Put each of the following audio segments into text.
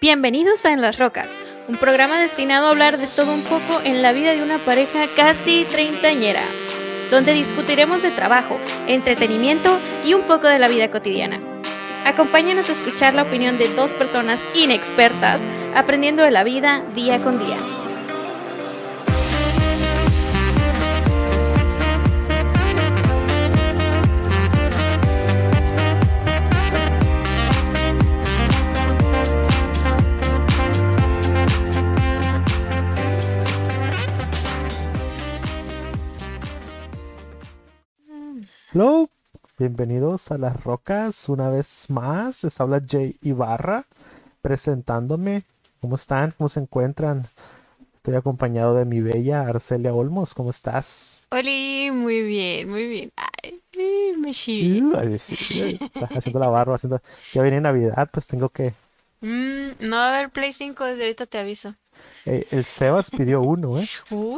Bienvenidos a En las Rocas, un programa destinado a hablar de todo un poco en la vida de una pareja casi treintañera, donde discutiremos de trabajo, entretenimiento y un poco de la vida cotidiana. Acompáñanos a escuchar la opinión de dos personas inexpertas aprendiendo de la vida día con día. Hello, bienvenidos a Las Rocas una vez más. Les habla Jay Ibarra presentándome. ¿Cómo están? ¿Cómo se encuentran? Estoy acompañado de mi bella Arcelia Olmos. ¿Cómo estás? Oli, muy bien, muy bien. Ay, me ay, sí, haciendo la barba, haciendo... Ya viene Navidad, pues tengo que... Mm, no va a haber Play 5, desde ahorita te aviso. Eh, el Sebas pidió uno, ¿eh?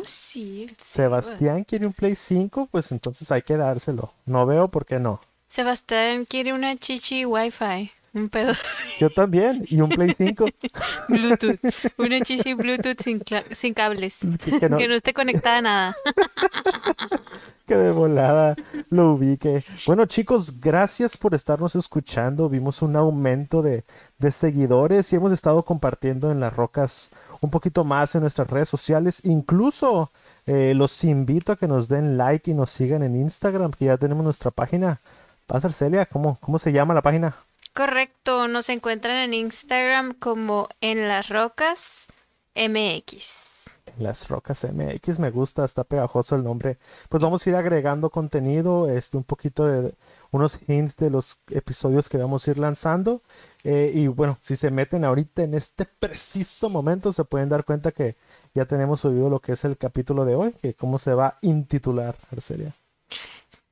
Sí. Sebastián quiere un Play 5, pues entonces hay que dárselo. No veo por qué no. Sebastián quiere una chichi Wi-Fi. Un pedo. Yo también, y un Play 5. Bluetooth. Una chichi Bluetooth sin, sin cables. Que, que no, Que no esté conectada a nada. que de volada lo ubique. Bueno, chicos, gracias por estarnos escuchando. Vimos un aumento de, seguidores y hemos estado compartiendo en las rocas un poquito más en nuestras redes sociales. Incluso eh, los invito a que nos den like y nos sigan en Instagram, que ya tenemos nuestra página. Pasa, Celia, ¿cómo, ¿cómo se llama la página? Correcto, nos encuentran en Instagram como en las rocas MX. Las Rocas MX, me gusta, está pegajoso el nombre. Pues vamos a ir agregando contenido, este, un poquito de unos hints de los episodios que vamos a ir lanzando. Eh, y bueno, si se meten ahorita en este preciso momento, se pueden dar cuenta que ya tenemos subido lo que es el capítulo de hoy, que cómo se va a intitular, Arcelia.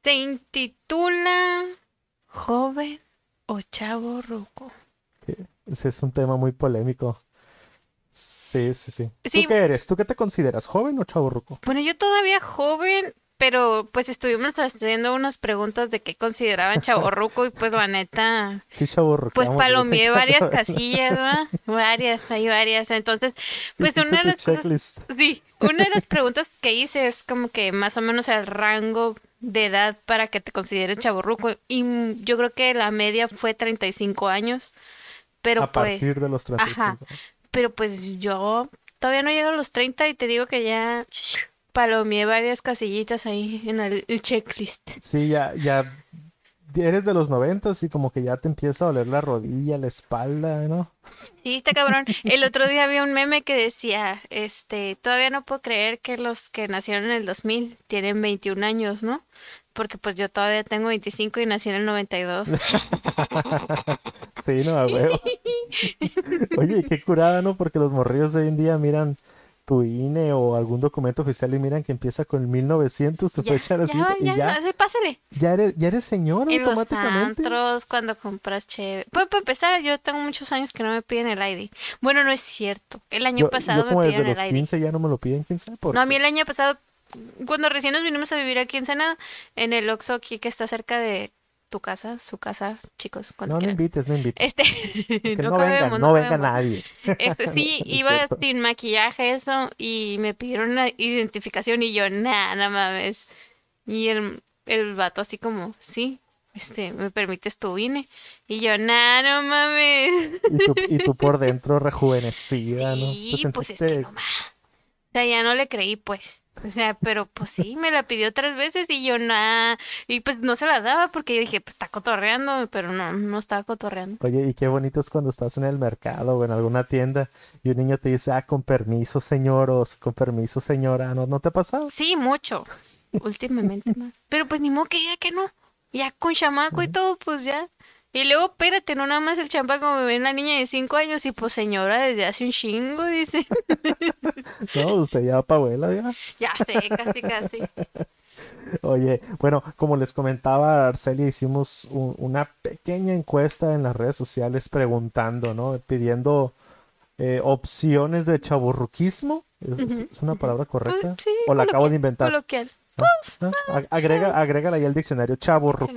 Se intitula Joven o Chavo Ruco. Ese es un tema muy polémico. Sí, sí, sí. Sí. ¿Tú qué eres? ¿Tú qué te consideras? ¿Joven o chavorruco? Bueno, yo todavía joven, pero pues estuvimos haciendo unas preguntas de qué consideraban chavorruco y pues la neta, Sí, chavorruco. pues palomeé varias casillas, ¿verdad? Varias, hay varias. Entonces, pues una de las cosas, checklist. sí, una de las preguntas que hice es como que más o menos el rango de edad para que te consideres chavorruco y yo creo que la media fue 35 años, pero A pues partir de los 35. Ajá. Pero pues yo todavía no llego a los 30 y te digo que ya palomeé varias casillitas ahí en el, el checklist. Sí, ya, ya eres de los noventas y como que ya te empieza a doler la rodilla, la espalda, ¿no? Sí, está cabrón. El otro día había un meme que decía, este, todavía no puedo creer que los que nacieron en el 2000 tienen 21 años, ¿no? Porque pues yo todavía tengo 25 y nací en el 92. Sí, no, a huevo. Oye, qué curada, ¿no? Porque los morrillos de hoy en día miran tu INE o algún documento oficial y miran que empieza con el 1900, tu Ya, fecha de ya, nacimiento, ya, ya, no, pásale. ya eres, ya eres señor En los automáticamente. antros, cuando compras chévere. Pues para empezar, yo tengo muchos años que no me piden el ID. Bueno, no es cierto. El año Yo, pasado yo como me desde pidieron los el ID. 15 ya no me lo piden, quién sabe por No, a mí el año pasado, cuando recién nos vinimos a vivir aquí en Senada, en el Oxxo aquí que está cerca de tu casa, su casa, chicos, cuando No, no quieran. inventes, no invites. Este, Que no, no venga, no venga nadie. Este, sí, iba cierto. sin maquillaje eso y me pidieron una identificación y yo, nada, no mames. Y el, el vato así como, sí, este, ¿me permites tu INE? Y yo, nada, no mames. Y tú, y tú por dentro rejuvenecida, ¿no? Sí, pues es que no más. O sea, ya no le creí, pues. O sea, pero pues sí, me la pidió tres veces y yo nada. Y pues no se la daba porque yo dije, pues está cotorreando, pero no, no estaba cotorreando. Oye, y qué bonito es cuando estás en el mercado o en alguna tienda y un niño te dice, ah, con permiso, señor, o con permiso, señora. ¿No, ¿no te ha pasado? Sí, mucho. Últimamente más. Pero pues ni modo que diga que no. Ya con chamaco y todo, pues ya. Y luego, espérate, no nada más el chamaco me ve la niña de cinco años y pues señora desde hace un chingo, dice. No, usted ya va pa' abuela, ya. Ya sé, casi, casi. Oye, bueno, como les comentaba Arcelia, hicimos un- una pequeña encuesta en las redes sociales preguntando, ¿no? Pidiendo eh, opciones de chaburruquismo. ¿Es, es una palabra correcta? Pues, sí, ¿O la acabo de inventar? Coloquial. Ag- agrega, agrégala ahí al diccionario chavo rocas.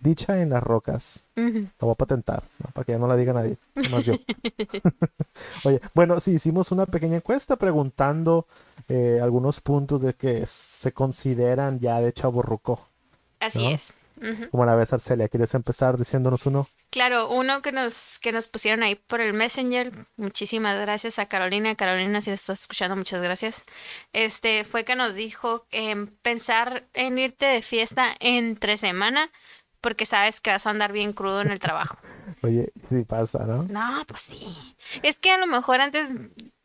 Dicha en las rocas. Ujú. La voy a patentar, ¿no? para que ya no la diga nadie, más yo. Oye, bueno, sí, hicimos una pequeña encuesta preguntando eh, algunos puntos de que se consideran ya de chaborruco. Así ¿No? es. Ujú. Como la vez Arcelia, ¿quieres empezar diciéndonos uno? Claro, uno que nos, que nos pusieron ahí por el Messenger, muchísimas gracias a Carolina. Carolina, si estás escuchando, muchas gracias. Este fue que nos dijo em, pensar en irte de fiesta entre semana porque sabes que vas a andar bien crudo en el trabajo. Oye, sí pasa, ¿no? No, pues sí. Es que a lo mejor antes,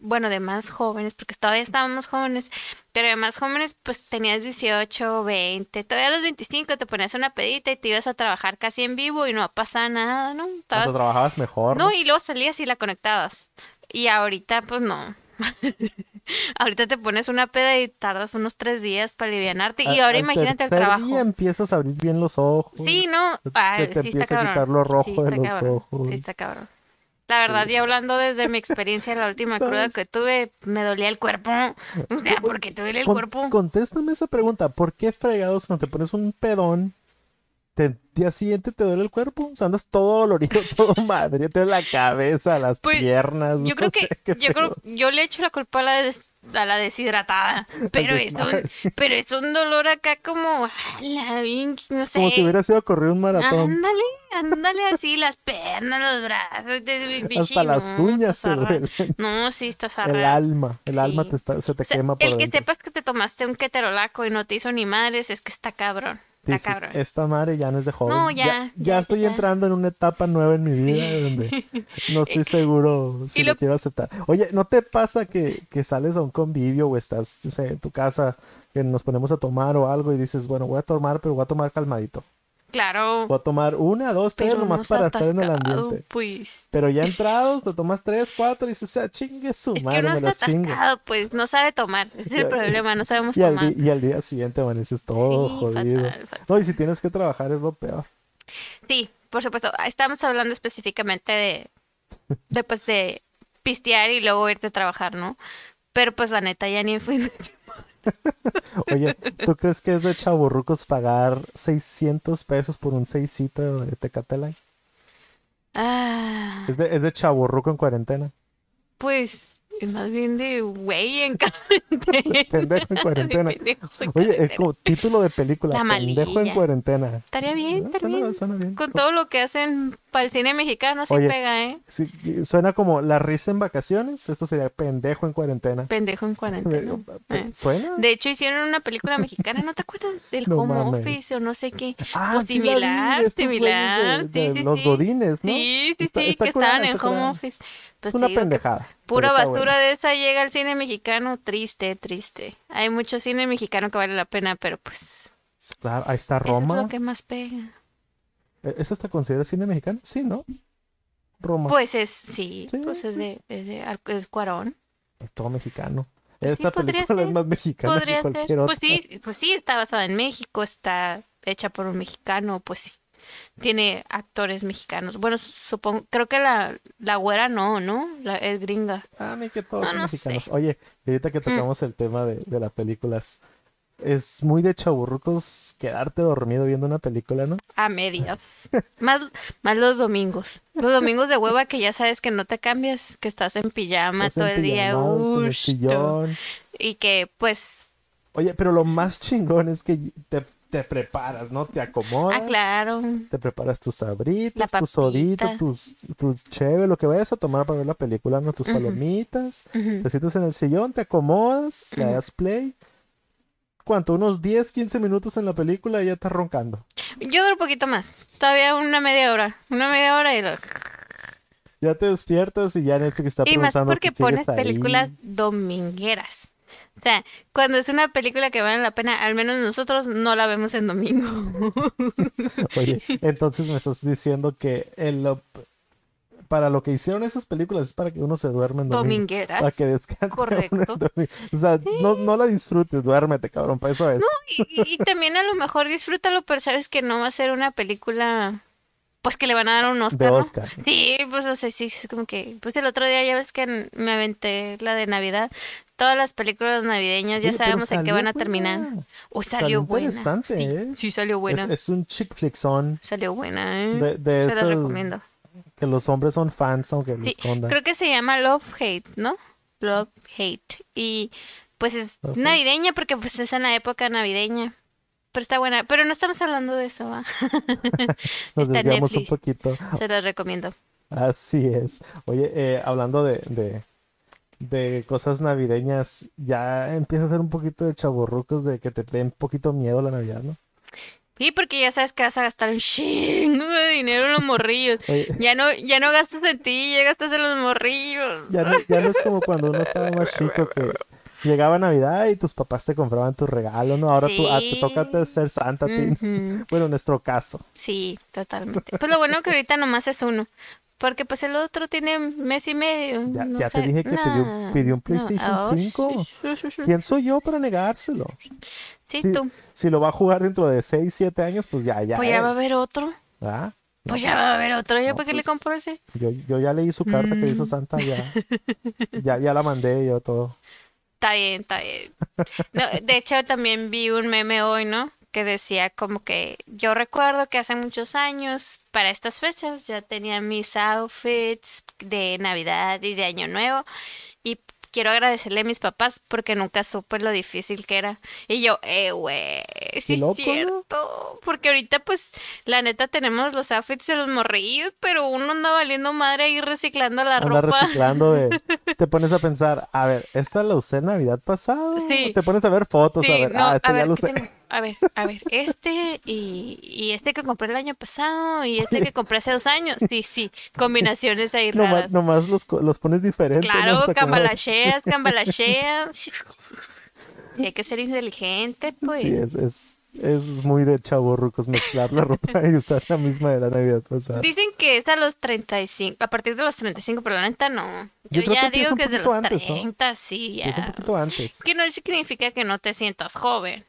bueno, de más jóvenes, porque todavía estábamos jóvenes, pero de más jóvenes, pues tenías 18, 20, todavía a los 25 te ponías una pedita y te ibas a trabajar casi en vivo y no pasa nada, ¿no? Hasta Estabas- trabajabas mejor. no, y luego salías y la conectabas. Y ahorita, pues no. ahorita te pones una peda y tardas unos tres días para alivianarte. Y ahora al imagínate el trabajo. día empiezas a abrir bien los ojos. Sí, no. Ah, se te sí empieza a quitar lo rojo Sí de los cabrón. ojos. Sí, está cabrón. La verdad, y hablando desde mi experiencia, la última cruda que tuve, me dolía el cuerpo. O sea, ¿por qué te duele el Con- cuerpo? Contéstame esa pregunta. ¿Por qué fregados cuando te pones un pedón, te, día siguiente te duele el cuerpo? O sea, andas todo dolorido, todo madre, te duele la cabeza, las Pues, piernas. Yo no creo que, yo creo, yo le echo la culpa a la, des- a la deshidratada. Pero es un, pero es un dolor acá como, no sé. Como si hubiera sido correr un maratón. Ándale, ándale así, las piernas, los brazos, de- Hasta las uñas te duelen. No, sí, está El zarra. alma, el alma te está, se te O sea, quema por el que sepas que te tomaste un keterolaco y no te hizo ni madres es que está cabrón. Está Dices, cabrón. esta madre ya no es de joven. No, ya, ya, ya, estoy ya. entrando en una etapa nueva en mi vida donde no estoy seguro si lo... lo- quiero aceptar. Oye, ¿no te pasa que, que sales a un convivio o estás no sé, en tu casa que nos ponemos a tomar o algo y dices, bueno, voy a tomar, pero voy a tomar calmadito? Claro. Voy a tomar una, dos, tres nomás no para estar en el ambiente. Pues. Pero ya entrados, te tomas tres, cuatro y dices, ah, chingue su Es que madre, uno me está las chingo. atascado, pues no sabe tomar. Ese es el problema, no sabemos Y tomar. y al día siguiente amaneces todo Sí, jodido. fatal, fatal. No, y si tienes que trabajar es lo peor. Sí, por supuesto. Estamos hablando específicamente de, de pues de pistear y luego irte a trabajar, ¿no? Pero pues la neta ya ni fui. Oye, ¿tú crees que es de chaburrucos pagar 600 pesos por un seisito de Tecate Light? Ah, Es de, es de chaburruco en cuarentena. pues es más bien de güey en Pendejo en cuarentena. Oye, es cuarentena. como título de película. La Pendejo en cuarentena. Estaría bien, Ah, estaría suena- bien. suena bien. Con todo lo que hacen para el cine mexicano, sí Oye. pega, ¿eh? Sí, suena como la risa en vacaciones. Esto sería pendejo en cuarentena. Pendejo en cuarentena. Eh. ¿Suena? De hecho, hicieron una película mexicana, ¿no te acuerdas? El No home mames. office o no sé qué. Ah, o sí vi, similar, similar. de- sí, de sí, los sí. godines, ¿no? Sí, sí, Está- sí, está que curada, estaban en home curada. office. es Pues te una pendejada. Pura basura de esa llega al cine mexicano, triste, triste. Hay mucho cine mexicano que vale la pena, pero pues Claro, ahí está eso es Roma. lo que más pega. ¿E- ¿Eso está considerado cine mexicano? Sí, ¿no? Roma. Pues es, sí, Sí, pues es sí. de, es de es Cuarón. Es todo mexicano. Pues sí, Esta podría película es ser, más mexicana que Podría ser. cualquier otra. Pues sí, pues sí, está basada en México, está hecha por un mexicano, pues sí. Tiene actores mexicanos. Bueno, supongo, creo que la, la güera no, ¿no? La, es gringa. Ah, ni que todos No, son no mexicanos. sé. Mm. Oye, ahorita que tocamos el tema de, de las películas, es muy de chaburrucos quedarte dormido viendo una película, ¿no? A medias. más, más los domingos. Los domingos de hueva que ya sabes que no te cambias, que estás en pijama Estás todo en el día. pijamadas, en el ush. Y que pues, Oye, pero lo más chingón es que te, te preparas, ¿no? Te acomodas. ah, claro. Te preparas tus sabritas, La tu sodito, papita. tus, tus lo que vayas a tomar para ver la película, ¿no? Tus palomitas. Te sientas en el sillón, te acomodas, le das play. ¿Cuánto? Unos 10, 15 minutos en la película y ya estás roncando. Yo duro un poquito más. Todavía una media hora. Una media hora y lo... Ya te despiertas y ya Netflix está Y más preguntando porque si pones ahí. películas domingueras. O sea, cuando es una película que vale la pena, al menos nosotros no la vemos en domingo. Oye, entonces me estás diciendo que el, para lo que hicieron esas películas es para que uno se duerme en domingo. Domingueras. Para que descanse. Correcto. O sea, no, no la disfrutes, duérmete, cabrón, para eso es. Y, y- y también a lo mejor disfrútalo, pero sabes que no va a ser una película, pues que le van a dar un Oscar. De ¿no? Oscar. Sí, pues o sea, sí, es como que, pues el otro día ya ves que me aventé la de Navidad, todas las películas navideñas ya Oye, sabemos en qué van a terminar. Uy, Salió salió buena. interesante, sí, ¿eh? sí salió buena. Es, es un chick flickzón Salió buena, ¿eh? de, de Se estos recomiendo. que los hombres son fans aunque lo Sí, escondan. creo que se llama Love Hate, ¿no? Love Hate. Y pues es navideña porque pues es en la época navideña. Pero está buena. Pero no estamos hablando de eso, ¿va? Nos está un poquito. Se las recomiendo. Así es. Oye, eh, hablando de, de, de cosas navideñas, ya empieza a ser un poquito de chaborrucos de que te den un poquito miedo la Navidad, ¿no? Sí, porque ya sabes que vas a gastar un chingo de dinero en los morrillos. Oye, Ya no, ya no gastas en ti, ya gastas en los morrillos. ya no, ya no es como cuando uno estaba más chico que llegaba Navidad y tus papás te compraban tu regalo, ¿no? Ahora tú, ah, te toca ser santa a ti. Ujú. Bueno, en nuestro caso. Sí, totalmente. Pues lo bueno que ahorita nomás es uno. Porque pues el otro tiene mes y medio. Ya- no ya te dije que pidió- nah, pidió un no, PlayStation 5. sí, sí, sí, sí. ¿Quién soy yo para negárselo? Sí, si, tú. si lo va a jugar dentro de 6, 7 años, pues ya, ya. Pues ya va a haber otro. ¿Ah? Pues ya va a haber otro. ¿Ya No, para qué le pues, compro ese? Yo, yo ya leí su carta que Mm. hizo Santa, ya, ya, ya la mandé yo todo. Está bien, está bien. No, de hecho, también vi un meme hoy, ¿no? Que decía como que yo recuerdo que hace muchos años, para estas fechas, ya tenía mis outfits de Navidad y de Año Nuevo. Y quiero agradecerle a mis papás porque nunca supe lo difícil que era. Y yo, eh, güey, sí loco, es ¿no? cierto. Porque ahorita, pues, la neta tenemos los outfits de los morrillos, pero uno anda valiendo madre ahí reciclando la Anda ropa. reciclando. Te pones a pensar, a ver, ¿esta la usé Navidad pasado? Sí. Te pones a ver fotos, a ver, no, ah, esta ya ver, ¿qué usé. A ver, a ver, este y, y este que compré el año pasado y este que compré hace dos años. Sí, sí, combinaciones ahí Nomás, raras. nomás los, co- los pones diferentes. ¿no? Claro, O sea, como- cambalacheas, cambalacheas. Y hay que ser inteligente, pues. Sí, es, es, es muy de chavorrucos mezclar la ropa y usar la misma de la Navidad pasada. Dicen que es a los 35, a partir de los 35, pero la neta no. Yo Yo, que ya digo que es de los antes, ¿no? 30, sí, ya. Es un poquito antes. Que no significa que no te sientas joven.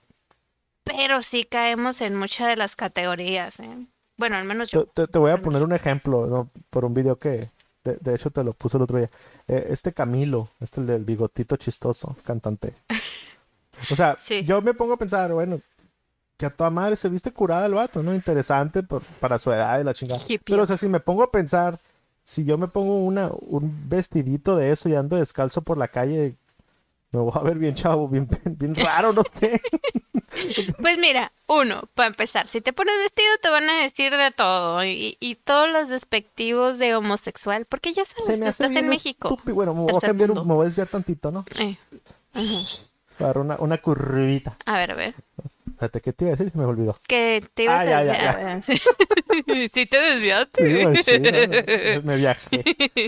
Pero sí caemos en muchas de las categorías, ¿eh? Bueno, al menos yo. te- te voy a poner un ejemplo, ¿no? Por un video que, de, de hecho, te lo puse el otro día. Eh, este Camilo, este el del bigotito chistoso, cantante. O sea, Sí. yo me pongo a pensar, bueno, que a toda madre se viste curada el vato, ¿no? Interesante por- para su edad y la chingada. Pero, o sea, si me pongo a pensar, si yo me pongo una, un vestidito de eso y ando descalzo por la calle, me voy a ver bien chavo, bien, bien raro, no sé. Pues mira, uno, para empezar, si te pones vestido te van a decir de todo y, y todos los despectivos de homosexual, porque ya sabes, Se me hace estás bien en México. estúpido. Bueno, me voy, a cambiar, un- me voy a desviar tantito, ¿no? Eh. Para una, una curvita. A ver, a ver. Espérate, ¿qué te iba a decir? Se me olvidó. Que te ibas Ah, a desviar. Sí. Sí te desviaste. Sí, ¿no? me viajé.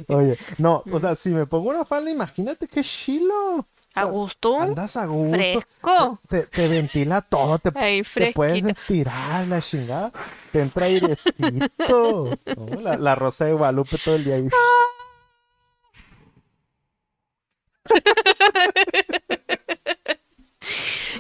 Oye, no, o sea, si me pongo una falda, imagínate qué chilo. A gusto. Andas a gusto. Fresco. Te, te ventila todo, te, Ahí te puedes estirar la chingada. Te entra airecito. ¿no? La, la rosa de Guadalupe todo el día.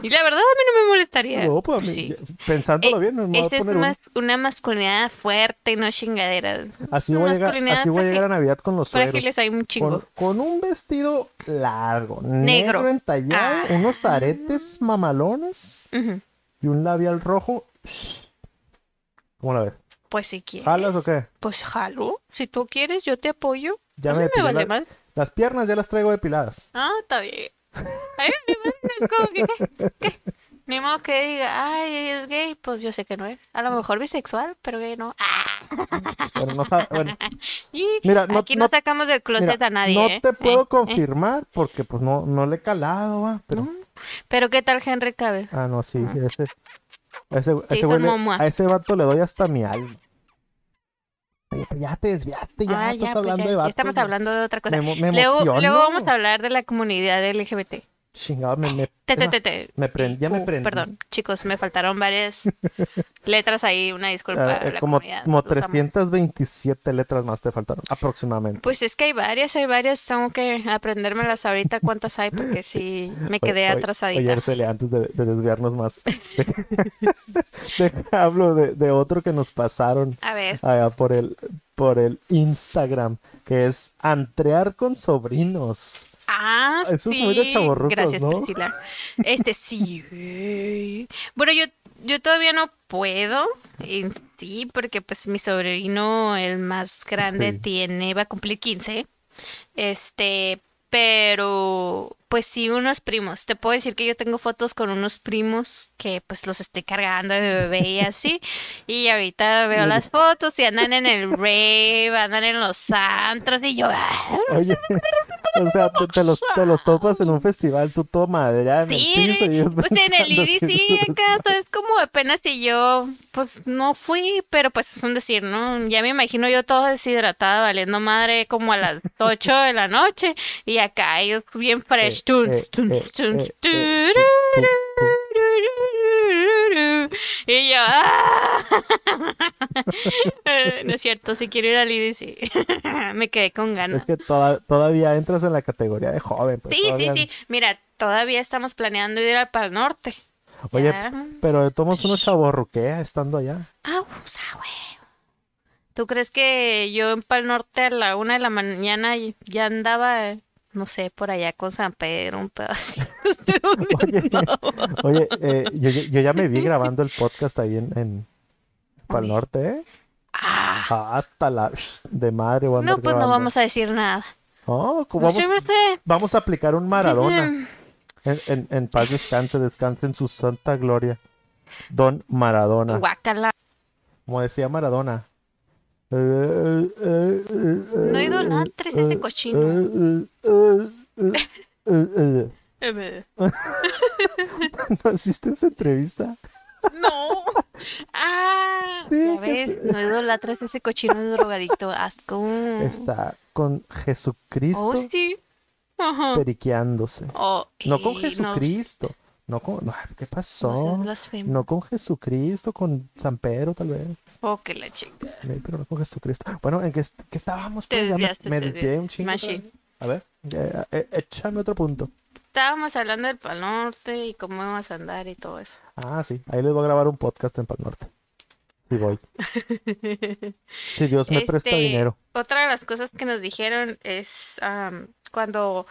Y la verdad a mí no me molestaría. No, pues a mí, Sí. pensándolo Eh, bien, me Esa es más una masculinidad fuerte, no chingaderas. Así voy, a llegar, así voy a llegar a frágil- Navidad con los suegros. Hay un chingo. Con, con un vestido largo, negro, Negro. entallado, Ah. unos aretes mamalones y un labial rojo. ¿Cómo la ves? Pues si quieres. ¿Jalas o qué? Pues jalo. Si tú quieres, yo te apoyo. Ya a me mí me vale la- mal. Las piernas ya las traigo depiladas. Ah, está bien. Vale mal, es como que, ¿qué? ¿Qué? Ni modo que diga, ay, es gay. Pues yo sé que no es. A lo mejor bisexual, pero gay no. Ah, Bueno, no sa- bueno, y Mira, no- aquí no, no- sacamos del closet mira, a nadie. no ¿eh? te puedo Eh, eh. confirmar porque pues no, no le he calado, va, pero... Pero ¿qué tal Henry Cavill? Ah, no, sí, ese... Ese, ese güey momua. a ese vato le doy hasta mi alma. Ya te desviaste, ya Ah, estás pues hablando ya- de vatos. estamos hablando de otra cosa. Me, me luego, luego vamos a hablar de la comunidad LGBT. Chingado, me, me, Te, te, me prendí, ya me prendí. Perdón, chicos, me faltaron varias letras ahí. Una disculpa. Ah, eh, como, comunidad. como Los amo. 327 letras más te faltaron, aproximadamente. Pues es que hay varias, hay varias. Tengo que aprendérmelas ahorita cuántas hay porque sí me quedé Oye, atrasadita. Oye, Arcelia, antes de, de desviarnos más, deja, hablo de, de otro que nos pasaron A ver, allá por el, por el Instagram, que es antrear con sobrinos. Ah, Eso es sí. muy de Gracias, ¿no? Priscila. Este sí. Bueno, yo, yo todavía no puedo en sí, porque pues mi sobrino, el más grande, Sí. tiene, va a cumplir 15. Este, pero pues sí, unos primos. Te puedo decir que yo tengo fotos con unos primos que pues los estoy cargando de bebé y así. Y ahorita veo las fotos y andan en el rave, andan en los antros y yo... "Ah, Oye, o sea, te, te los, te los topas en un festival, tú todo madreada en Sí, el piso. y pues en el IDI sí, acá es como apenas si yo, pues no fui, pero pues es un decir, ¿no? Ya me imagino yo toda deshidratada, valiendo madre como a las 8 de la noche y acá ellos bien fresh. Y yo, ¡ah! Eh, no es cierto, si quiero ir al sí. me quedé con ganas. Es que toda- todavía entras en la categoría de joven. pues, Sí, sí, todavía- sí. Mira, todavía estamos planeando ir al Pal Norte. Oye, Ya. pero tomos unos chaborruquea estando allá. Ah, güey. ¿Tú crees que yo en Pal Norte a la una de la mañana ya andaba, eh, no sé, por allá con San Pedro, un pedacito? Oye, oye eh, yo, yo- ya me vi grabando el podcast ahí en, en Pal. Norte, ¿eh? Ah, Ah, Hasta la de madre voy a no, pues no vamos a decir nada. Pues vamos, vamos a aplicar un Maradona. En, en- en paz descanse, descanse en su santa gloria. Don Maradona. Guácala. Como decía Maradona. No idolatres ese cochino. ¿No Eh, has visto esa entrevista? No. Ah, Sí, ya ves, este- no idolatres ese cochino drogadicto. Asco. Está con Jesucristo Oh, sí. Ajá. periqueándose. Oh, No con ey, Jesucristo. No con... no, ¿Qué No, pasó? No con Jesucristo, con San Pedro tal vez. Oh, que la chica. Sí, pero no con Jesucristo. Bueno, ¿en qué, est- qué estábamos? Te Pues me, desviaste, me te desvié un chingo. A ver, eh, eh, échame otro punto. Estábamos hablando del Pal Norte y cómo íbamos a andar y todo eso. Ah, sí. Ahí les voy a grabar un podcast en Pal Norte. Sí voy. Si Dios me presta Este, dinero. Otra de las cosas que nos dijeron es cuando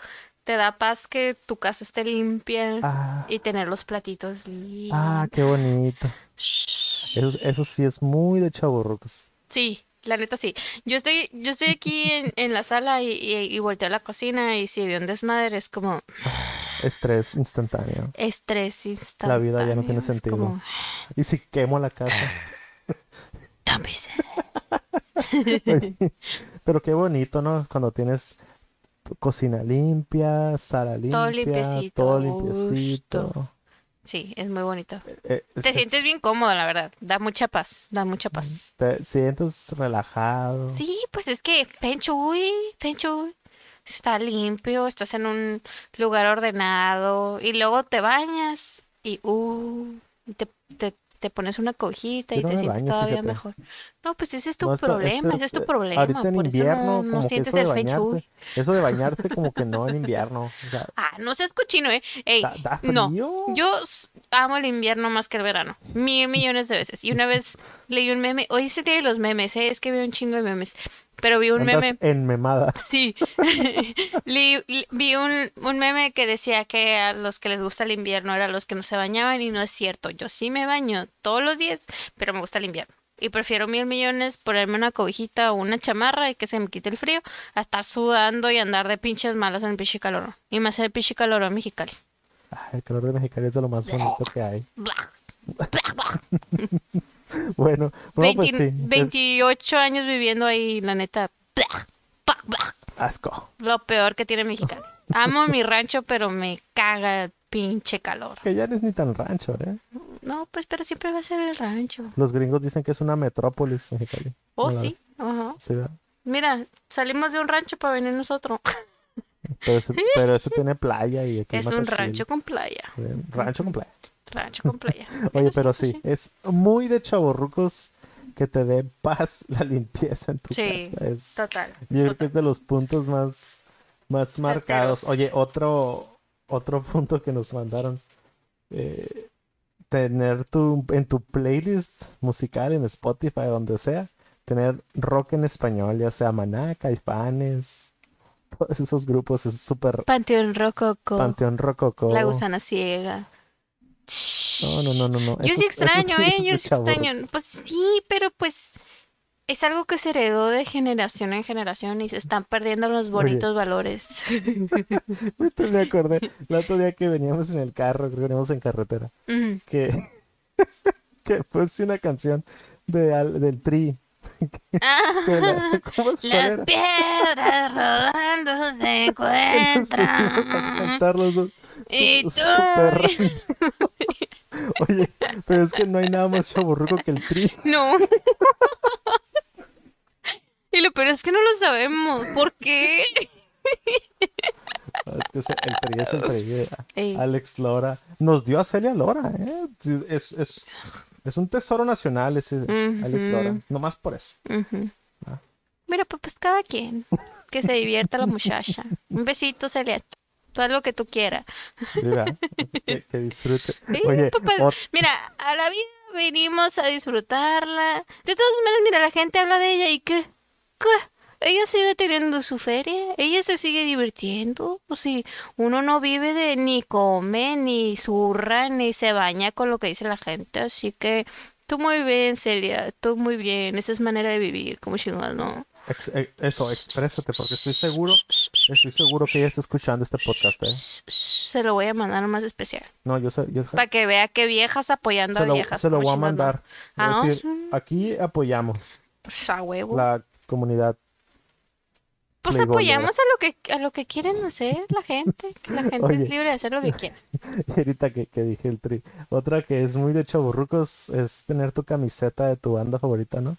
te da paz que tu casa esté limpia Ah, y tener los platitos limpios. ah, qué bonito. Eso, eso sí es muy de chaburrucos. Sí, la neta sí. Yo estoy, yo estoy aquí en, en la sala y, y, y volteo a la cocina y si veo un desmadre es como Estrés instantáneo. estrés instantáneo. La vida ya no tiene sentido. como, Y si quemo la casa. "Don't be sad". Pero qué bonito, ¿no? Cuando tienes cocina limpia, sala limpia, Todo limpiecito, todo limpiecito. gusto. Sí, es muy bonito. Eh, es- Te es- sientes bien cómodo, la verdad. Da mucha paz, da mucha paz. te sientes relajado. Sí, pues es que Penchuy, Penchuy, está limpio, estás en un lugar ordenado y luego te bañas y uh, y te, te, te pones una cobijita y no te sientes baño, todavía fíjate. mejor. No, pues ese es tu No, esto- problema, este- ese es tu eh, problema. Ahorita en por eso invierno, no, no como que sientes eso de bañarse, eso de bañarse como que no en invierno. o sea, Ah, no seas cochino, ¿eh? Ey, da, da no, yo amo el invierno más que el verano. Mil millones de veces. Y una vez leí un meme. Hoy es el día de los memes, ¿eh? Es que veo un chingo de memes. Pero vi un Andas meme. enmemada. Sí. Li- li- vi un, un meme que decía que a los que les gusta el invierno eran los que no se bañaban. Y no es cierto. Yo sí me baño todos los días, pero me gusta el invierno. Y prefiero mil millones ponerme una cobijita o una chamarra y que se me quite el frío a estar sudando y andar de pinches malas en el pinche calor. Y más el pinche calor en Mexicali. Ay, el calor de Mexicali es de lo más bonito que hay. Bueno, bueno pues 20 sí. es 28 años viviendo ahí, la neta. asco. Lo peor que tiene Mexicali. Amo mi rancho, pero me caga el pinche calor. Que ya no es ni tan rancho, ¿eh? No, pues, pero siempre va a ser el rancho. Los gringos dicen que es una metrópolis Mexicali. Oh, sí. Ajá. Mira, salimos de un rancho para venir nosotros. Pero ese, pero ese tiene playa y aquí Es un rancho con playa. Rancho con playa. Rancho con playa. Oye, Eso pero pues sí, es muy de chavorrucos que te dé paz la limpieza en tu Sí, casa. Es, total. yo creo que es de los puntos más, más marcados. Oye, otro, otro punto que nos mandaron. eh, tener tu, en tu playlist musical en Spotify, donde sea, tener rock en español, ya sea Maná, Caifanes, todos esos grupos es súper Panteón Rococo. Panteón Rococó. La gusana ciega. No, no, no, no, no. Yo sí extraño, ¿eh? Yo sí extraño. Pues sí, pero pues es algo que se heredó de generación en generación y se están perdiendo los bonitos valores. Ahorita me acordé, el otro día que veníamos en el carro, creo que veníamos en carretera, Ujú. que, que puse una canción de, del Tri. Que la- ¿Cómo es Las piedras rodando se encuentran. dos. Y Su- tú. Oye, pero es que no hay nada más chaburruco que el Tri. No. Y lo peor es que no lo sabemos. ¿Por qué? No, Es que ese- el es. Ey. Alex Lora. Nos dio a Celia Lora, ¿eh? Es, es, es un tesoro nacional ese Alex Lora. Nomás por eso. Ujú. Ah. Mira, pues, pues cada quien. Que se divierta la muchacha. Un besito, Celia. Tú haz lo que tú quieras. Mira, que, que disfrute. Sí, Oye, ot- mira, a la vida venimos a disfrutarla. De todas maneras, mira, la gente habla de ella y ¿qué? ¿Qué? Ella sigue teniendo su feria, ella se sigue divirtiendo. Pues si uno no vive de ni come, ni zurra, ni se baña con lo que dice la gente. Así que tú muy bien, Celia, tú muy bien. Esa es manera de vivir, como chingados, ¿no? ex- eh, eso, exprésate, porque estoy seguro, estoy seguro que ella está escuchando este podcast, ¿eh? Se lo voy a mandar más especial. No, yo sé, yo Para que vea que viejas apoyando a viejas. se lo voy a ¿no? mandar. Voy a Ah, decir, sí. aquí apoyamos Pues a huevo. la comunidad. Pues apoyamos a lo que a lo que quieren hacer la gente, que la gente Oye. es libre de hacer lo que quiera. Y ahorita que, que dije el tri. Otra que es muy de chaburrucos es tener tu camiseta de tu banda favorita, ¿no?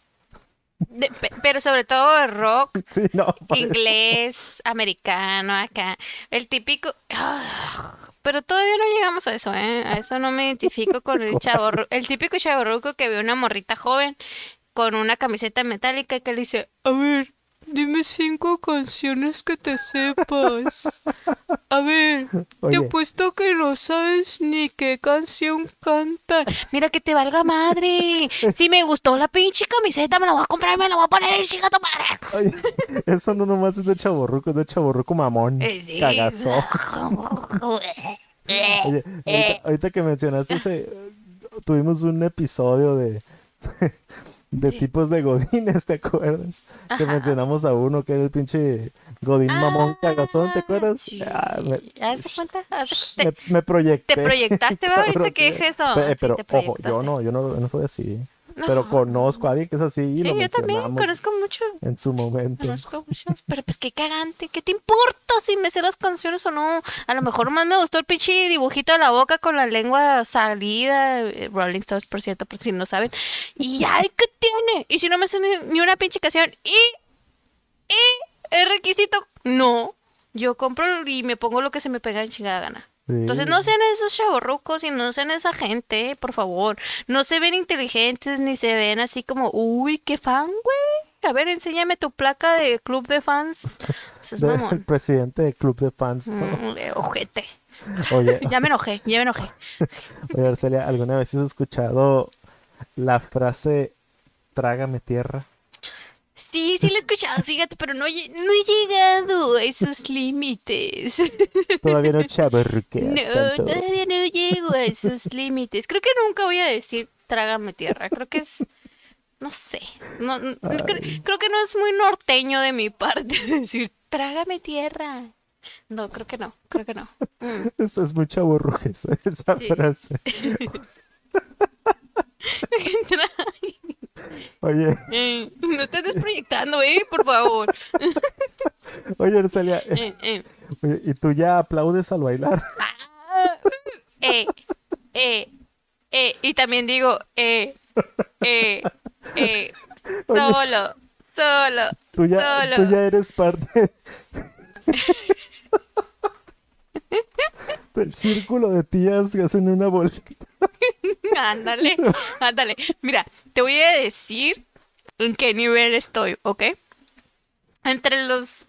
De- pero sobre todo de rock, Sí, no. eso. inglés, americano, acá, el típico. ah, pero todavía no llegamos a eso, ¿eh? A eso no me identifico con el chavo, el típico chavorruco que ve una morrita joven con una camiseta metálica que le dice, a ver, dime cinco canciones que te sepas. A ver, te Oye. apuesto que no sabes ni qué canción canta. Mira que te valga madre. Si me gustó la pinche camiseta, me la voy a comprar y me la voy a poner en chica. Oye, eso no nomás es de chaburruco, es de chaburruco mamón. Eh, Cagazo. Oye, ahorita, ahorita que mencionaste ese, tuvimos un episodio de, de tipos de godines, ¿te acuerdas? Que mencionamos a uno que era el pinche godín mamón cagazón, ¿te acuerdas? Ah, Sí. Ah, me, me, te, me proyecté. te proyectaste, ¿va? Ahorita que dije eso. Sí, pero, ojo, yo no, yo no, no soy así. Pero conozco a alguien que es así y Sí, lo yo también conozco mucho. en su momento. Conozco muchos, pero pues qué cagante, ¿qué te importa si me sé las canciones o no? A lo mejor más me gustó el pinche dibujito de la boca con la lengua salida, eh, Rolling Stones, por cierto, por si no saben. Y ay, ¿qué tiene? Y si no me sé ni, ni una pinche canción, y, y, el requisito, no. Yo compro y me pongo lo que se me pega en chingada gana. Entonces no sean esos chavorrucos y no sean esa gente, por favor. No se ven inteligentes ni se ven así como, uy, qué fan, güey. A ver, enséñame tu placa de club de fans. Pues es De- el presidente de club de fans. ¿no? Mm, ojete. Oye, Ya me enojé, ya me enojé. oye, Arcelia, ¿alguna vez has escuchado la frase trágame tierra? Sí, sí lo he escuchado, fíjate, pero no, he llegado a esos límites. Todavía no chaburruqueas No, tanto. todavía no llego a esos límites. Creo que nunca voy a decir trágame tierra. Creo que es. No sé. No, no- cre- creo, que no es muy norteño de mi parte decir trágame tierra. No, creo que no. Creo que no. Mm. Eso es muy chaburruque esa, esa Sí. frase. Oye, Eh, no te estés proyectando, eh, por favor. oye, Arcelia, eh, Eh, oye, ¿y tú ya aplaudes al bailar? eh, eh, eh, y también digo, eh, eh, eh, solo, solo, Tú ya, solo. tú ya eres parte del círculo de tías que hacen una bolita. Ándale, ándale. Mira, te voy a decir en qué nivel estoy, ¿ok? Entre los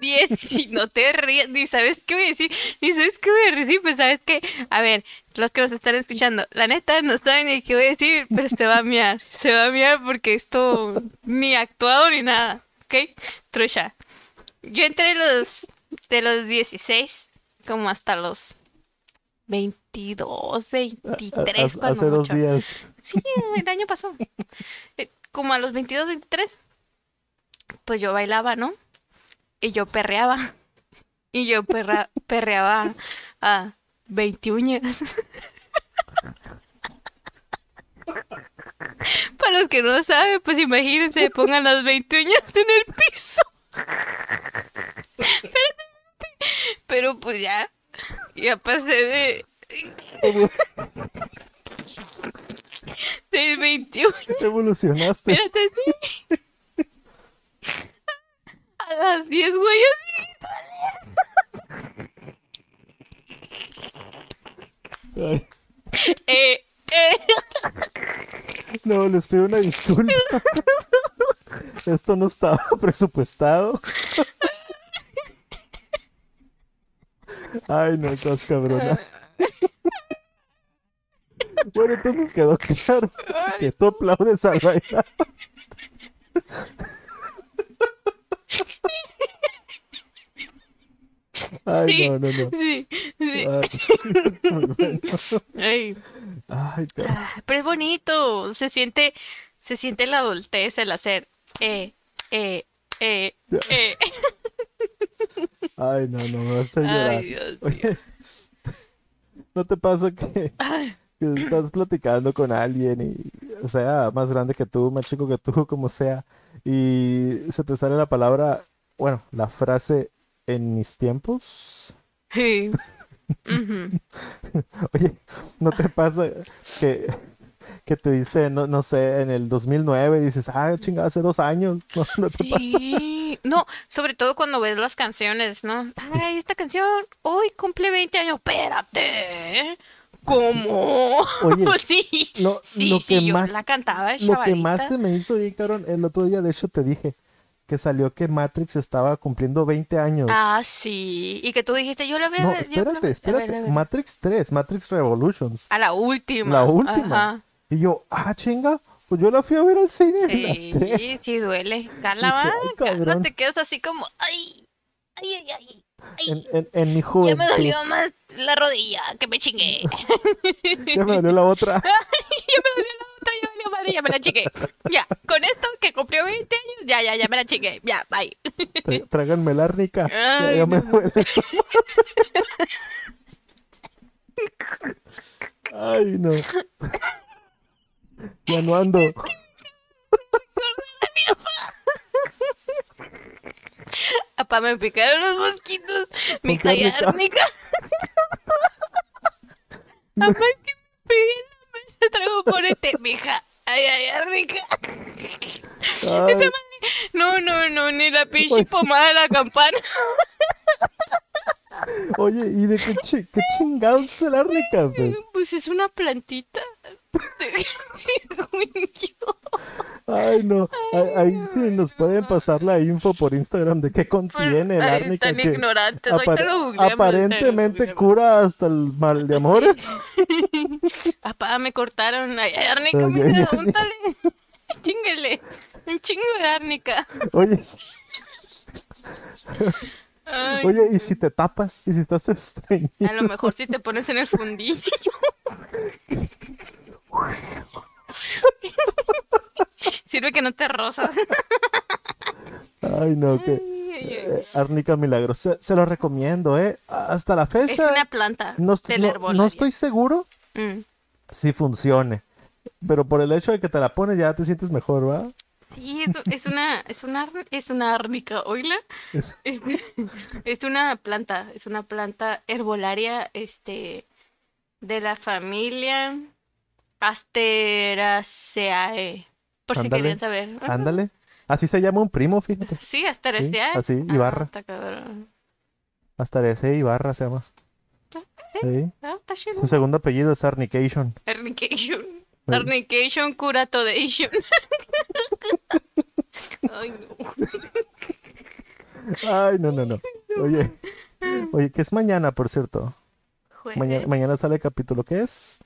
10 y no te rías, ni sabes qué voy a decir, ni sabes qué voy a decir, pues sabes que, a ver, los que nos están escuchando, la neta no saben ni qué voy a decir, pero se va a miar, se va a miar porque esto ni actuado ni nada, ¿ok? Trucha. yo entré los de los 16 como hasta los 22, 23 Hace- cuando hace dos mucho. días. Sí, el año pasó. Eh, Como a los 22, 23. Pues yo bailaba, ¿no? Y yo perreaba. Y yo perra- perreaba a 20 uñas. Para los que no saben, pues imagínense, pongan las 20 uñas en el piso. Espérate. Pero pues ya, ya pasé de, de 21 Evolucionaste. Espérate, sí. A las 10 huellas Ay, eh, eh. no, les pido una disculpa. Esto no estaba presupuestado. Ay, no, estás cabrona. Bueno, entonces quedó claro que tú aplaudes al bailar. Ay, Sí, no, no, no. Sí, sí. Ay. Ay, ah, pero es bonito. Se siente, se siente la adultez, el hacer. Eh, eh, eh, eh. Ay, no, no, me vas a llorar. Ay, Dios. Oye, ¿no te pasa que, estás platicando con alguien y, o sea, más grande que tú, más chico que tú, como sea, y se te sale la palabra, bueno, la frase en mis tiempos? sí. Oye, ¿no te pasa que, que te dice, no, no sé, en el 2009 dices, ah, chingada, hace dos años? ¿No, no te pasa? Sí, no, sobre todo cuando ves las canciones, ¿no? Ay, esta canción hoy cumple 20 años. Espérate. ¿Cómo? Oye, sí, lo- sí, lo sí, que yo más- la cantaba Lo que más se me hizo bien, cabrón, el otro día, de hecho, te dije que salió que Matrix estaba cumpliendo 20 años. Ah, sí. Y que tú dijiste, yo la a No, yo la voy espérate, a- espérate. ver, a ver. Matrix 3, Matrix Revolutions. A la última. La última. Ajá. Y yo, ah, chinga, pues yo la fui a ver al cine en las Sí, 3. sí duele. Cala, Dije, va, "Ay, cala, cabrón". te quedas así como, ay, ay, ay, ay. ay, En, en, en mi ya juventud. me dolió más la rodilla que me chingué. Ya me dolió la otra. ya me dolió la otra, ya me dolió madre, ya me la chingué. Ya, con esto que cumplió 20 años, ya, ya, ya me la chingué. Ya, bye. Tráiganme la árnica. Ya, Ay, ya me no. duele. Ay, no. Ya no ando. Papá, me picaron los mosquitos. Mi qué, hija Árnica? árnica. Papá, que me. Me traigo por este, mija. Ay, ay, árnica. Ay, No, no, no, ni la pinche pomada de la campana. oye, ¿y de qué, chi- qué chingados es el árnica? Pues? Pues es una plantita. Ay, no. Ahí, ahí sí nos pueden pasar la info por Instagram de qué contiene el Ay, árnica. tan ignorantes, apar- aparentemente cura hasta el mal de amores. Papá, me cortaron. Ay, árnica, Ay, mija, ay, ay. úntale. Chíngale. Un chingo de árnica. Oye, Ay, oye, ¿y si te tapas? ¿Y si estás a estreñido? lo mejor si te pones en el fundillo. Sirve que no te rozas. Ay, no, que eh, árnica milagro. Se, se lo recomiendo, ¿eh? Hasta la Es fecha una planta no, est- de no- estoy seguro Mm. si funcione. Pero por el hecho de que te la pones ya te sientes mejor, ¿va? Sí, es, es una, es una, es una árnica, oíla. Es- Es, es una planta, es una planta herbolaria, este, de la familia Asteraceae. Por si querían saber. Ándale. Así se llama un primo, fíjate. Sí, Asteraceae. así, Ah, Ibarra. Hasta ese Ibarra se llama. Sí, Sí. ah, está chido. Su segundo apellido es Arnication. Arnication. Sí. Arnication curatodation. Ay, no. Ay, no, no, no. Oye, oye, ¿qué es mañana, por cierto? Mañana, mañana sale el capítulo. ¿Qué es?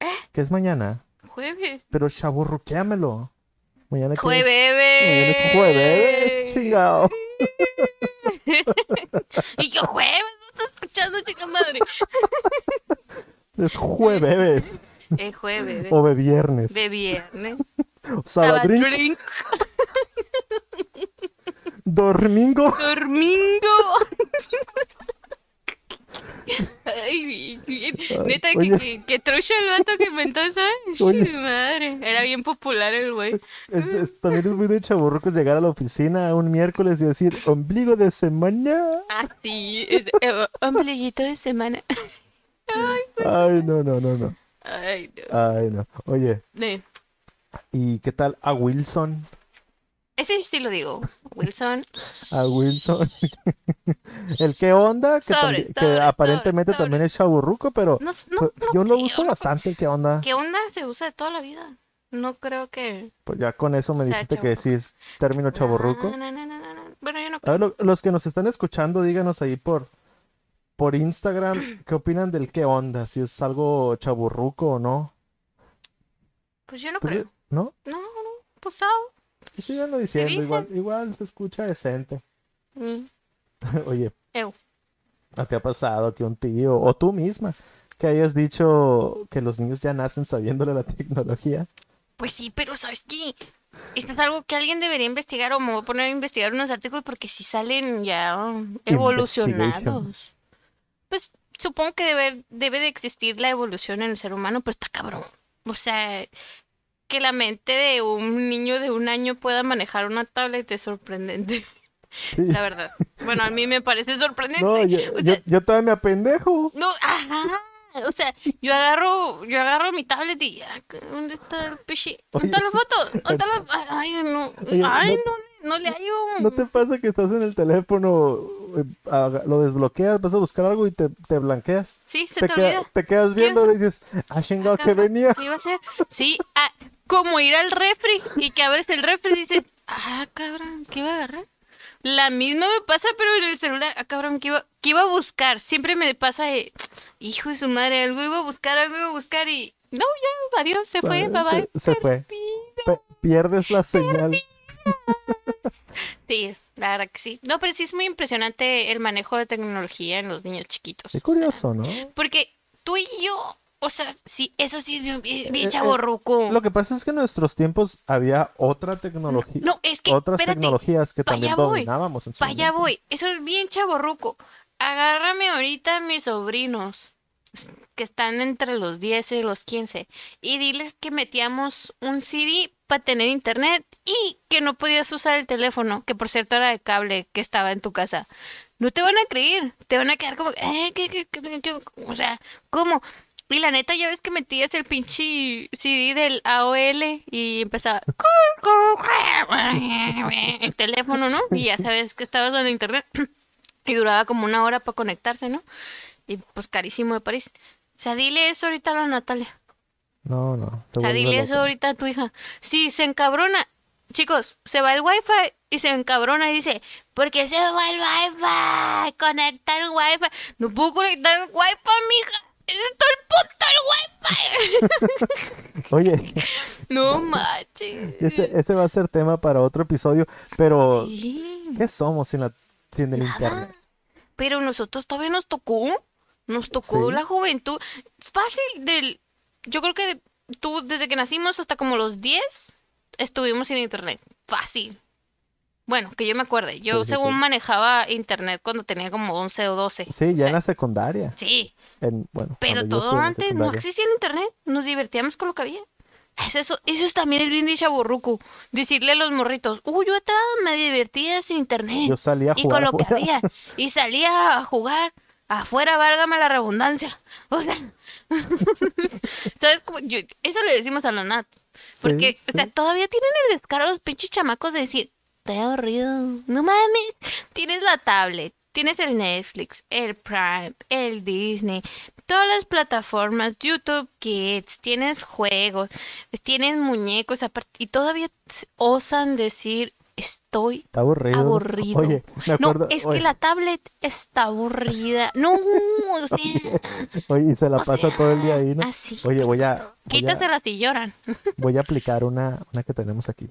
¿Eh? ¿Qué es mañana? Jueves. Pero chaburruquéamelo. Mañana? Jueves. Mañana es jueves, chingado. y yo, jueves, no estás escuchando, chica madre. Es jueves. Es jueves. O de viernes. De viernes. Sabadrín. Sabadrink. Domingo. Domingo. Ay, bien. Neta, que, oye. que, que trucha el que inventó Madre, era bien popular el güey. Es- es- también es muy de chaburrucos llegar a la oficina un miércoles y decir ombligo de semana. Así, es- eh, ombliguito de semana. Ay, no, no, no, no. Ay, no. Ay, no. Oye. ¿y qué tal a Wilson? Ese sí lo digo. Wilson. A Wilson. El qué onda, que, aparentemente también es chaburruco, pero No, no, pues, no yo lo creo, uso bastante, qué onda. ¿Qué onda? Se usa de toda la vida. No creo que. Pues ya con eso me dijiste que sí es término chaburruco. No, no, no, no, no, no. Bueno, yo no A creo. ver, lo- los que nos están escuchando, díganos ahí por, por Instagram qué opinan del qué onda, si es algo chaburruco o no. Pues yo no Pues, creo. ¿No? No, no. Pues Pues síganlo diciendo, igual, igual se escucha decente. Mm. Oye, Ew. ¿no te ha pasado que un tío o tú misma que hayas dicho que los niños ya nacen sabiéndole la tecnología? Pues sí, pero ¿sabes qué? Esto es algo que alguien debería investigar o me voy a poner a investigar unos artículos porque si salen ya evolucionados. Pues supongo que debe, debe de existir la evolución en el ser humano, pero está cabrón. O sea, que la mente de un niño de un año pueda manejar una tablet es sorprendente, Sí. la verdad. Bueno, a mí me parece sorprendente. No, yo, O sea, yo todavía me apendejo. no, ajá. O sea, yo agarro, yo agarro mi tablet y ah, ¿dónde está el pichi? ¿Dónde está la foto? ¿Dónde Ay, no, Oye, ay, no- no, no le hallo. ¿No te pasa que estás en el teléfono, eh, lo desbloqueas, vas a buscar algo y te, te blanqueas? Sí, se te, te, queda- te quedas viendo y dices, ah, chingado, que venía. ¿qué iba a hacer? Sí, ah, como ir al refri y que abres el refri y dices, ah, cabrón, ¿qué iba a agarrar? La misma me pasa, pero en el celular, ah, cabrón, ¿qué iba, qué iba a buscar? Siempre me pasa de, hijo de su madre, algo iba a buscar, algo iba a buscar y, no, ya, adiós, se fue, bye bye. se, se fue. Pierdes la señal. Sí, la verdad que sí. No, pero sí es muy impresionante el manejo de tecnología en los niños chiquitos. Qué o sea, curioso, ¿no? porque tú y yo, o sea, sí, eso sí es bien, bien, Eh, eh, chavorruco. Lo que pasa es que en nuestros tiempos había otra tecnología. No, es que, otras espérate, tecnologías que también voy, dominábamos en su momento. voy. Eso es bien chaborruco. Agárrame ahorita a mis sobrinos que están entre los 10 y los 15 y diles que metíamos un CD para tener internet y que no podías usar el teléfono, que por cierto era de cable que estaba en tu casa. No te van a creer, te van a quedar como, eh, ¿qué, qué, qué, qué? o sea, ¿cómo? Y la neta, ya ves que metías el pinche CD del AOL y empezaba el teléfono, ¿no? Y ya sabes que estabas en internet. Y duraba como una hora para conectarse, ¿no? Y pues carísimo de París. O sea, dile eso ahorita a la Natalia. No, no. O sea, dile eso ahorita a tu hija. Si se encabrona, chicos, se va el wifi y se encabrona y dice, ¿por qué se va el wifi? Conectar el wifi. No puedo conectar el wifi, mija. Ese es todo el punto el wifi. Oye, no manches. ese, ese va a ser tema para otro episodio, pero Sí. ¿qué somos sin, la, sin el Nada. internet? Pero nosotros todavía nos tocó. Nos tocó Sí. la juventud. Fácil del. Yo creo que de- tú, desde que nacimos hasta como los 10, estuvimos sin internet. Fácil. Bueno, que yo me acuerde. Yo, Sí, según manejaba internet cuando tenía como 11 o 12. Sí, O ya sea, en la secundaria. Sí, En, bueno, pero todo antes no existía el internet. Nos divertíamos con lo que había. Es eso, eso es también el bien de chaburruco. Decirle a los morritos, uy, yo me divertía sin internet. Yo salía a y con lo que había. Y salía a jugar afuera, válgame la redundancia. O sea, ¿sabes cómo? Yo- eso le decimos a la Nat. Porque, sí. o sea, todavía tienen el descaro los pinches chamacos de decir, estoy aburrido. No mames. Tienes la tablet, tienes el Netflix, el Prime, el Disney, todas las plataformas, YouTube Kids, tienes juegos, tienes muñecos aparte, y todavía osan decir, estoy Está aburrido. aburrido. Oye, me acuerdo. no, es oye, que la tablet está aburrida. No, o sea, oye, y se la pasa sea, todo el día ahí, ¿no? así, Oye, voy a, quítaselas y lloran. voy a aplicar una, una que tenemos aquí.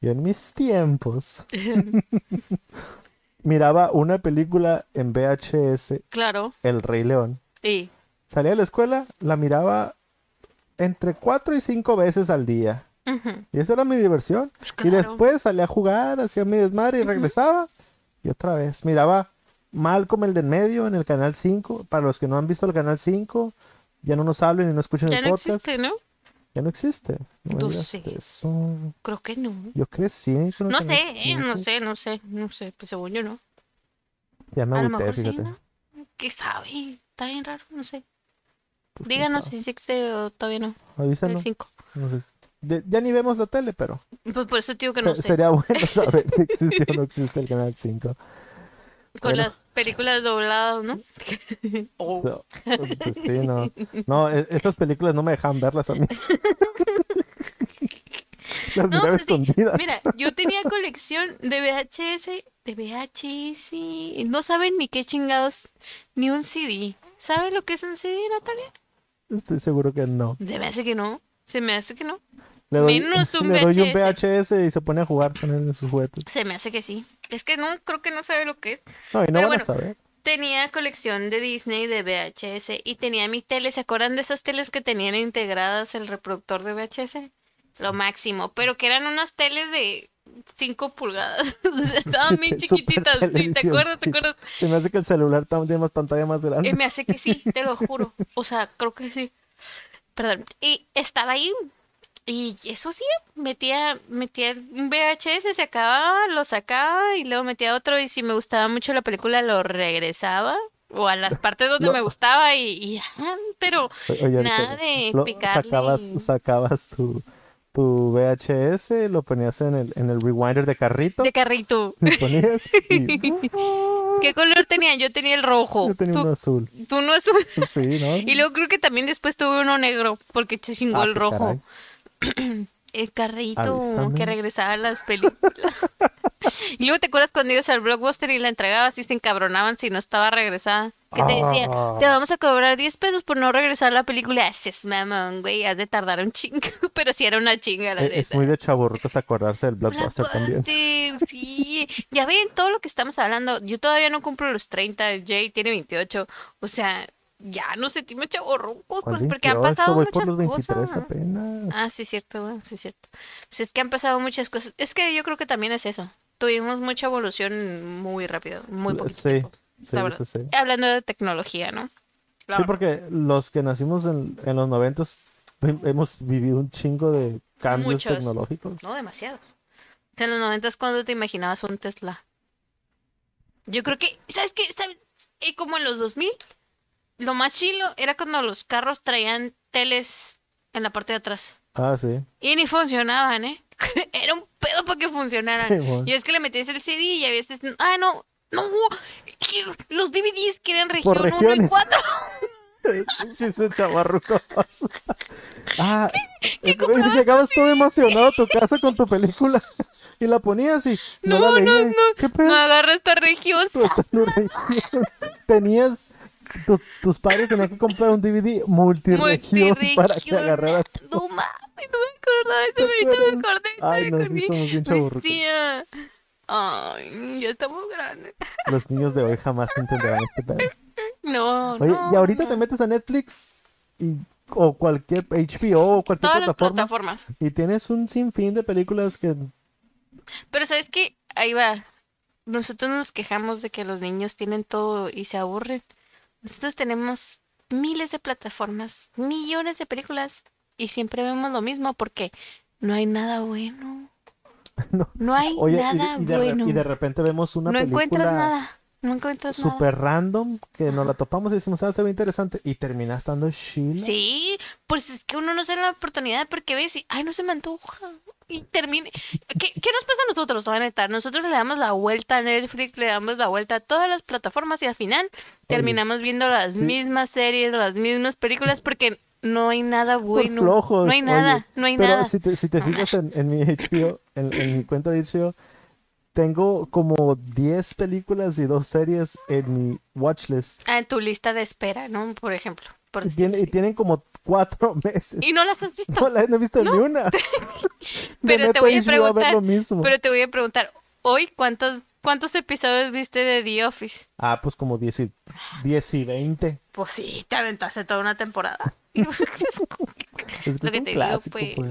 Y en mis tiempos miraba una película en VHS, Claro. El Rey León. Y Salía de la escuela, la miraba entre cuatro y cinco veces al día. Y esa era mi diversión. Pues Y después salía a jugar, hacía mi desmadre y regresaba. Y otra vez. Miraba Malcolm el del medio en el canal 5. Para los que no han visto el canal 5, ya no nos hablen y no escuchen ya el no podcast. existe, ¿no? Ya no existe. No, No sé. eso. Creo que no. Yo crecí el No canal sé, eh, no 5. sé, no sé, no sé. Pues según yo no. Ya me agüité, sí, fíjate. ¿no? ¿Qué sabe? Está bien raro, no sé. Pues, Díganos si sí existe o todavía no. El Avísanos. 5. No sé. De- ya ni vemos la tele, pero Pues por eso digo que se- no sé. sería bueno saber si existe o no existe el canal 5. Con bueno. las películas dobladas, ¿no? Oh. So, pues, sí, no. No, e- estas películas no me dejan verlas a mí. Las No, miraba pues sí, escondidas. Mira, yo tenía colección de VHS, de VHS. No saben ni qué chingados, ni un CD. ¿Saben lo que es un CD, Natalia? Estoy seguro que no. Se me hace que no. Se me hace que no. Le doy, Menos un le doy un. VHS y se pone a jugar con él en sus juguetes. Se me hace que sí. Es que no, creo que no sabe lo que es. No, y no Pero van bueno, a saber. Tenía colección de Disney de VHS y tenía mi tele. ¿Se acuerdan de esas teles que tenían integradas el reproductor de VHS? Lo máximo, pero que eran unas teles de 5 pulgadas. Estaban bien chiquititas. ¿sí? ¿Te acuerdas? ¿Te acuerdas? Se me hace que el celular también tiene más pantalla más grande. Eh, me hace que sí, te lo juro. O sea, creo que sí. Perdón. Y estaba ahí. Y eso sí, metía, metía un VHS, se acababa, lo sacaba y luego metía otro. Y si me gustaba mucho la película, lo regresaba. O a las partes donde Lo- me gustaba y, y ya, pero oye, nada de lo- picarle. sacabas, sacabas tu, tu VHS, lo ponías en el, en el rewinder de carrito. de carrito. y ponías y ¿Qué color tenía? Yo tenía el rojo. yo tenía Tú, uno azul. tú no azul. Sí, ¿no? Y luego creo que también después tuve uno negro porque se chingó Ah, el rojo. caray. El carrito Avísame. que regresaba a las películas. y luego te acuerdas cuando ibas al blockbuster y la entregabas y se encabronaban si no estaba regresada. Que te decía, Ah. te vamos a cobrar 10 pesos por no regresar la película. Haces mamón, güey, has de tardar un chingo. Pero sí era una chinga, la Es neta. muy de chaburrucos acordarse del blockbuster también. Blockbuster, sí. Ya ven todo lo que estamos hablando. Yo todavía no cumplo los 30, Jay tiene 28. O sea, ya no sentimos chavorrucos, ¿Cuál pues porque han 28? pasado Voy muchas por los 23 cosas. apenas. Ah, sí, es cierto, güey, sí, es cierto. Pues es que han pasado muchas cosas. Es que yo creo que también es eso. Tuvimos mucha evolución muy rápido, muy poquito sí, tiempo, sí, la verdad. sí. Hablando de tecnología, ¿no? La Sí, verdad. porque los que nacimos en, en los noventas hem- hemos vivido un chingo de cambios Muchos. tecnológicos. No, demasiado. En los noventas, cuando te imaginabas un Tesla? Yo creo que, ¿sabes qué? ¿Sabes? Eh, como en los 2000, lo más chilo era cuando los carros traían teles en la parte de atrás. Ah, sí. Y ni funcionaban, ¿eh? Era un pedo para que funcionaran. Sí, y es que le metías el CD y veces, ah, no, no, los DVDs que eran región Por 1 y regiones. 4. Sí, ese chavarruco. ah, ¿Qué eh, comprabas llegabas todo emocionado a tu casa con tu película y la ponías y no, No, la no, leías. no, ¿Qué pedo? no agarra esta región. Tenías, tu- tus padres tenían que comprar un DVD multiregión para que agarrara. No mames, no me acordaba ahorita me acordé. Ay, no, sí acordé. somos bien. Ay, ya estamos grandes. Los niños de hoy jamás entenderán este pedo. No, Oye, no. y ahorita no. te metes a Netflix y, o cualquier HBO o cualquier Todas las plataforma plataformas. y tienes un sinfín de películas que Pero ¿sabes qué? Ahí va. Nosotros nos quejamos de que los niños tienen todo y se aburren. Nosotros tenemos miles de plataformas, millones de películas y siempre vemos lo mismo porque no hay nada bueno. No. No hay Oye, y de- nada y, de, re- bueno. y de repente vemos una no encuentras película nada. No encuentras nada. super random que nos la topamos y decimos, ah, se ve interesante y termina estando Sheila. Sí, pues es que uno no se da la oportunidad porque ves y, ay, no se me antoja. Y termine. ¿Qué, qué nos pasa a nosotros, la neta? Nosotros le damos la vuelta a Netflix, le damos la vuelta a todas las plataformas y al final terminamos viendo las sí. mismas series, las mismas películas porque no hay nada bueno. flojos, no hay nada, oye. no hay Pero nada. si te, si te fijas en, en mi HBO, en, en mi cuenta de HBO, tengo como 10 películas y dos series en mi watchlist. Ah, en tu lista de espera, ¿no? Por ejemplo. por Y, tiene- y tienen como cuatro meses. Y no las has visto. No la he visto ni una. Pero te voy a preguntar, lo mismo. pero te voy a preguntar, hoy cuántos cuántos episodios viste de The Office? Ah, pues como 10 y, 10 y 20. Pues sí, te aventaste toda una temporada. Es que Lo es que un te digo, clásico, pues. pues.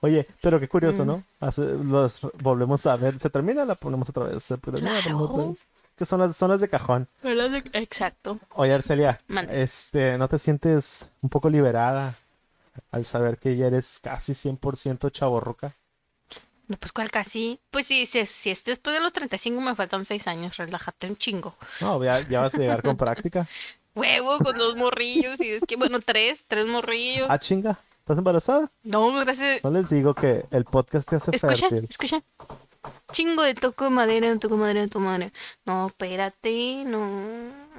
Oye, pero qué curioso, ¿no? Hace- los volvemos a ver. Se termina, la ponemos otra vez. Se termina, la ponemos otra vez. Que son las, son las de cajón. Exacto. Oye, Arcelia, Mande. este, ¿no te sientes un poco liberada al saber que ya eres casi 100% chaborruca? No, pues cuál casi. Pues sí, si, si es después de los 35 me faltan 6 años, relájate un chingo. No, ya, ya vas a llegar con práctica. Huevo con dos morrillos y es que bueno, tres, tres morrillos. Ah, chinga, ¿estás embarazada? No, gracias. No les digo que el podcast te hace Escucha, fértil. escucha. Chingo de toco de madera, toco de madera, toco de madera. No, espérate, no.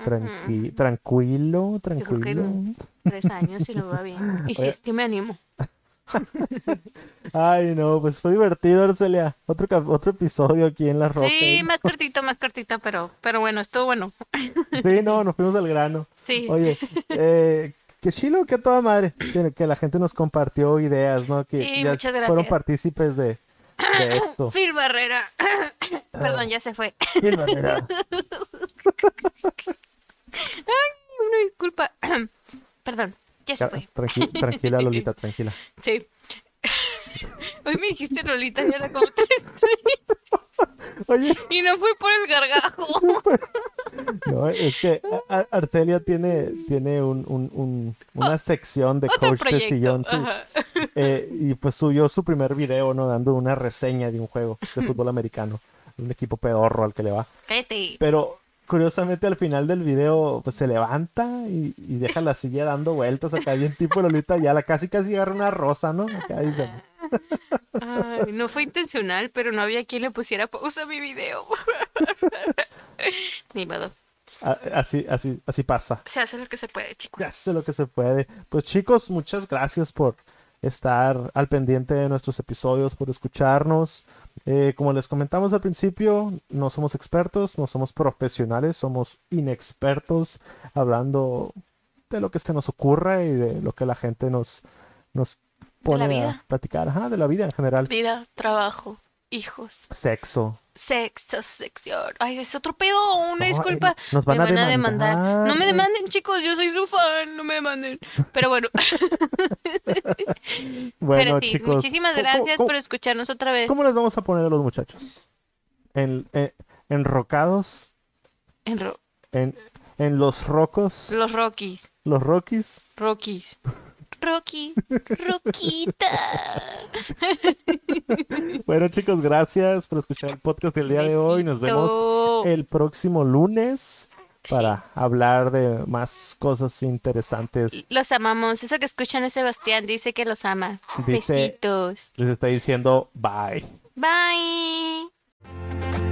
Tranqui- tranquilo, Yo creo que tranquilo. Tres años y nos va bien. Y si es que me animo. Ay, no, pues fue divertido, Arcelia. Otro, otro episodio aquí en La Roca. Sí, más cortito, más cortito, pero, pero bueno, estuvo bueno. Sí, no, nos fuimos al grano. Sí. Oye, eh, que chilo, que toda madre. Que, que la gente nos compartió ideas, ¿no? Que Sí, ya muchas fueron partícipes de, de esto. Phil Barrera. Perdón, ya se fue. Bien, manera. Una disculpa. Perdón, ya se fue. Tranqui- tranquila, Lolita, tranquila. Sí. Hoy me dijiste Lolita y ahora como te... Oye, Y no fue por el gargajo. no, es que Arcelia tiene, tiene un, un- un- una sección de Otro coach de proyecto. sillón, sí. Ajá. Eh, y pues subió su primer video, ¿no? Dando una reseña de un juego de fútbol americano. Un equipo pedorro al que le va. Cállate. Pero curiosamente al final del video pues se levanta y, y deja la silla dando vueltas acá bien tipo Lolita ya la casi casi agarra una rosa, ¿no? Acá dice, Ay, no fue intencional, pero no había quien le pusiera pausa a mi video. Ni modo. "A- así, así, así pasa. Se hace lo que se puede, chicos. Se hace lo que se puede. Pues chicos, muchas gracias por estar al pendiente de nuestros episodios, por escucharnos. Eh, como les comentamos al principio, no somos expertos, no somos profesionales, somos inexpertos hablando de lo que se nos ocurra y de lo que la gente nos, nos pone vida. a platicar, Ajá, de la vida en general. Vida, trabajo, hijos, Sexo. sexo, sección. Ay, es otro pedo, una No, disculpa. eh, nos van me a van a demandar. demandar, No me eh. demanden, chicos, yo soy su fan, no me demanden. Pero bueno, Bueno, pero sí, chicos. muchísimas ¿cómo- gracias cómo- por escucharnos otra vez. ¿Cómo les vamos a poner a los muchachos? En, en- enrocados, En ro- en, en los rocos, los Rockies, los Rockies. Rockies. Rocky, Roquita. Bueno, chicos, gracias por escuchar el podcast del día de hoy. Nos vemos el próximo lunes para hablar de más cosas interesantes. Los amamos. Eso que escuchan es Sebastián, dice que los ama. Dice- Besitos. Les está diciendo bye. Bye.